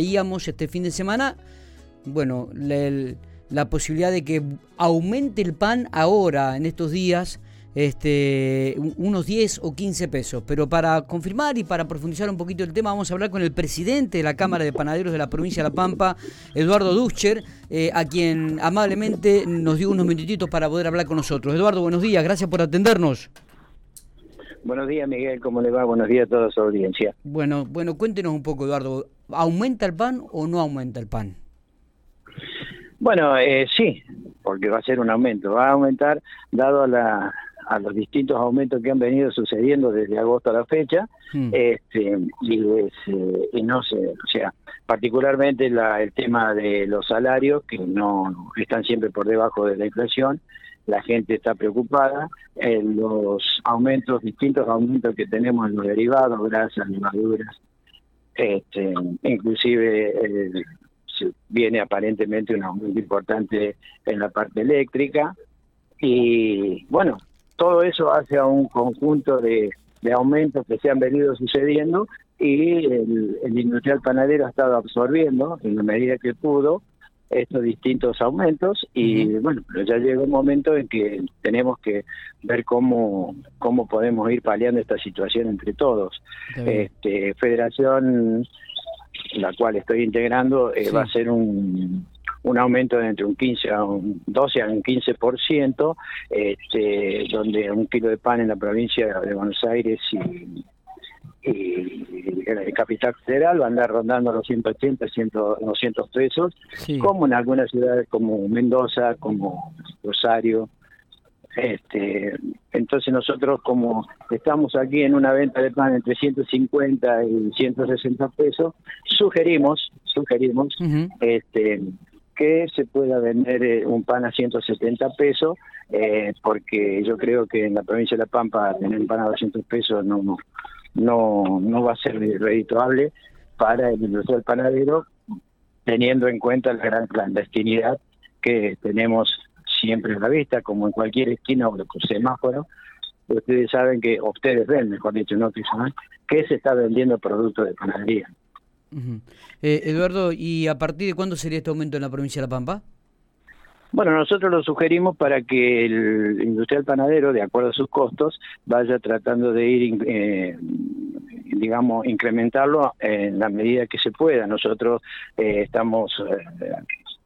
Veíamos este fin de semana, bueno, la, la posibilidad de que aumente el pan ahora, en estos días, este, unos 10 o 15 pesos. Pero para confirmar y para profundizar un poquito el tema, vamos a hablar con el presidente de la Cámara de Panaderos de la provincia de La Pampa, Eduardo Duscher, eh, a quien amablemente nos dio unos minutitos para poder hablar con nosotros. Eduardo, buenos días, gracias por atendernos. Buenos días, Miguel, ¿cómo le va? Buenos días a toda su audiencia. Bueno, bueno, cuéntenos un poco, Eduardo, ¿aumenta el pan o no aumenta el pan? Bueno, eh, sí, porque va a ser un aumento, va a aumentar dado a la, a los distintos aumentos que han venido sucediendo desde agosto a la fecha, hmm. este, eh, y, no sé, o sea, particularmente el tema de los salarios, que no están siempre por debajo de la inflación, la gente está preocupada, los aumentos, distintos aumentos que tenemos en los derivados, grasas, levaduras, este, inclusive eh, viene aparentemente un aumento importante en la parte eléctrica, y bueno, todo eso hace a un conjunto de, aumentos que se han venido sucediendo y el, industrial panadero ha estado absorbiendo en la medida que pudo estos distintos aumentos y bueno, pero ya llega un momento en que tenemos que ver cómo cómo podemos ir paliando esta situación entre todos. Este, Federación, la cual estoy integrando, eh, va a ser un un aumento de entre un 15 a un 12 a un 15%, este, donde un kilo de pan en la provincia de Buenos Aires y, y el Capital Federal va a andar rondando los 180, 100, 200 pesos, como en algunas ciudades como Mendoza, como Rosario. Este, entonces nosotros como estamos aquí en una venta de pan entre 150 y 160 pesos, sugerimos, sugerimos este, que se pueda vender eh, un pan a 170 pesos, eh, porque yo creo que en la provincia de La Pampa tener un pan a 200 pesos no, no, no va a ser redituable para el industrial panadero, teniendo en cuenta la gran clandestinidad que tenemos siempre en la vista, como en cualquier esquina o semáforo. Ustedes saben que, ustedes ven, mejor dicho, no que que se está vendiendo producto de panadería. Eh, Eduardo, ¿y a partir de cuándo sería este aumento en la provincia de La Pampa? Bueno, nosotros lo sugerimos para que el industrial panadero, de acuerdo a sus costos, vaya tratando de ir, eh, digamos, incrementarlo en la medida que se pueda. Nosotros eh, estamos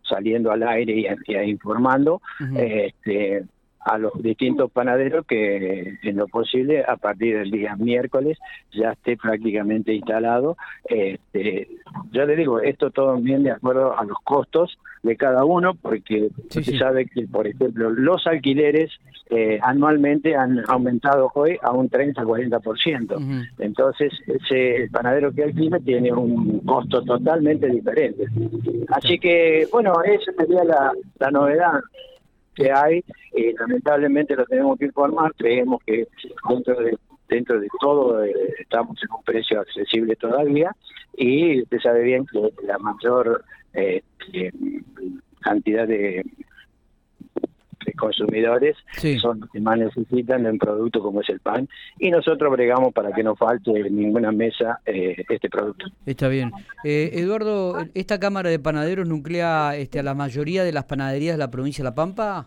saliendo al aire y, informando. este, a los distintos panaderos que en lo posible a partir del día miércoles ya esté prácticamente instalado. Este, ya le digo, esto todo bien de acuerdo a los costos de cada uno, porque se sabe que, por ejemplo, los alquileres eh, anualmente han aumentado hoy a un 30-40%. Entonces, ese panadero que alquila tiene un costo totalmente diferente. Así que, bueno, esa sería la, la novedad que hay, eh, lamentablemente lo tenemos que informar, creemos que dentro de dentro de todo eh, estamos en un precio accesible todavía y usted sabe bien que la mayor eh, cantidad de consumidores son los que más necesitan de un producto como es el pan y nosotros bregamos para que no falte en ninguna mesa eh, este producto. Está bien. Eh, Eduardo, ¿esta Cámara de Panaderos nuclea este, a la mayoría de las panaderías de la provincia de La Pampa?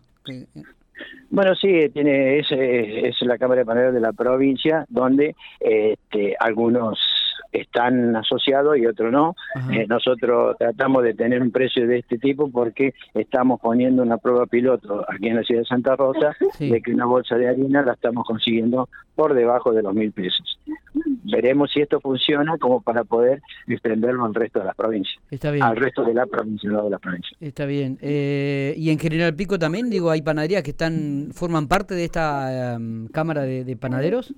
Bueno, sí, tiene es, es la Cámara de Panaderos de la provincia, donde este, algunos están asociados y otros no. Eh, nosotros tratamos de tener un precio de este tipo porque estamos poniendo una prueba piloto aquí en la ciudad de Santa Rosa de que una bolsa de harina la estamos consiguiendo por debajo de los mil pesos. Veremos si esto funciona como para poder extenderlo al resto de las provincias. Está bien. Al resto de la provincia, no de la provincia. Está bien. Eh, y en General Pico también, digo, hay panaderías que están forman parte de esta em, Cámara de Panaderos.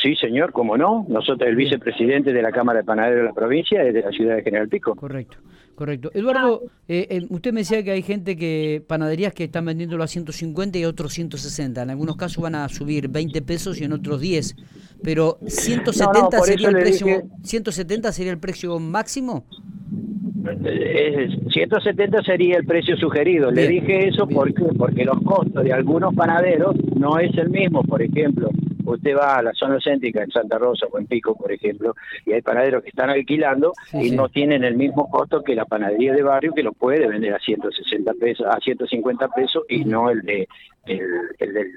Sí, señor, cómo no. Nosotros, el vicepresidente de la Cámara de Panaderos de la provincia es de la ciudad de General Pico. Correcto, correcto. Eduardo, eh, usted me decía que hay gente que, panaderías que están vendiéndolo a 150 y otros 160. En algunos casos van a subir 20 pesos y en otros 10. Pero 170 sería el precio, 170 sería el precio máximo. 170 sería el precio sugerido. Le dije eso porque porque los costos de algunos panaderos no es el mismo. Por ejemplo, usted va a la zona céntrica en Santa Rosa o en Pico, por ejemplo, y hay panaderos que están alquilando y no tienen el mismo costo que la panadería de barrio que lo puede vender a 160 pesos, a 150 pesos y no el de el, del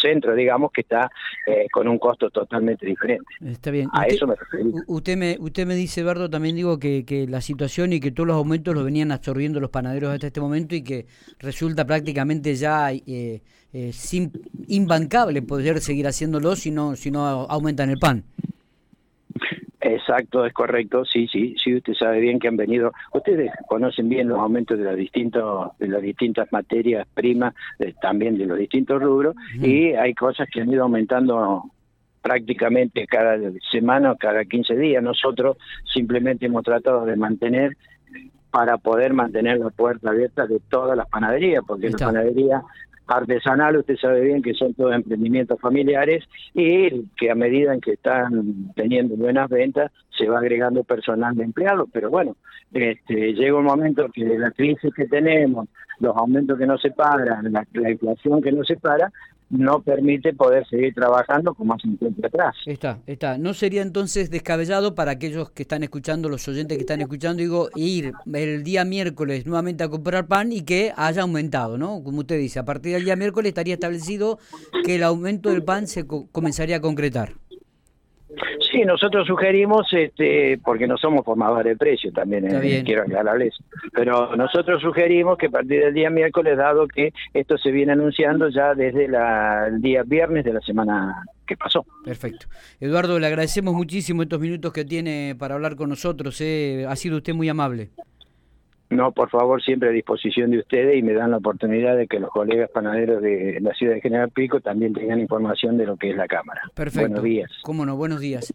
centro, digamos, que está eh, con un costo totalmente diferente. Está bien. A eso me refiero. Usted me, usted me dice, Eduardo, también digo que, que la situación y que todos los aumentos los venían absorbiendo los panaderos hasta este momento y que resulta prácticamente ya eh, eh, sin, imbancable poder seguir haciéndolo si no, si no aumentan el pan. Exacto, es correcto, sí, sí, sí, usted sabe bien que han venido, ustedes conocen bien los aumentos de, los distintos, de las distintas materias primas, también de los distintos rubros, y hay cosas que han ido aumentando prácticamente cada semana o cada 15 días. Nosotros simplemente hemos tratado de mantener para poder mantener la puerta abierta de todas las panaderías, porque la panadería artesanal, usted sabe bien que son todos emprendimientos familiares y que a medida en que están teniendo buenas ventas se va agregando personal de empleados, pero bueno, este, llega un momento que la crisis que tenemos, los aumentos que no se pagan, la inflación que no se para, no permite poder seguir trabajando como hace un tiempo atrás. Está, está. ¿No sería entonces descabellado para aquellos que están escuchando, los oyentes que están escuchando, digo, ir el día miércoles nuevamente a comprar pan y que haya aumentado, ¿no? Como usted dice, a partir del día miércoles estaría establecido que el aumento del pan se comenzaría a concretar. Sí, nosotros sugerimos, este, porque no somos formadores de precios también, eh, quiero aclararles, pero nosotros sugerimos que a partir del día miércoles, dado que esto se viene anunciando ya desde el día viernes de la semana que pasó. Perfecto. Eduardo, le agradecemos muchísimo estos minutos que tiene para hablar con nosotros, eh. ha sido usted muy amable. No, por favor, siempre a disposición de ustedes y me dan la oportunidad de que los colegas panaderos de la ciudad de General Pico también tengan información de lo que es la Cámara. Perfecto. Buenos días. Cómo no, buenos días.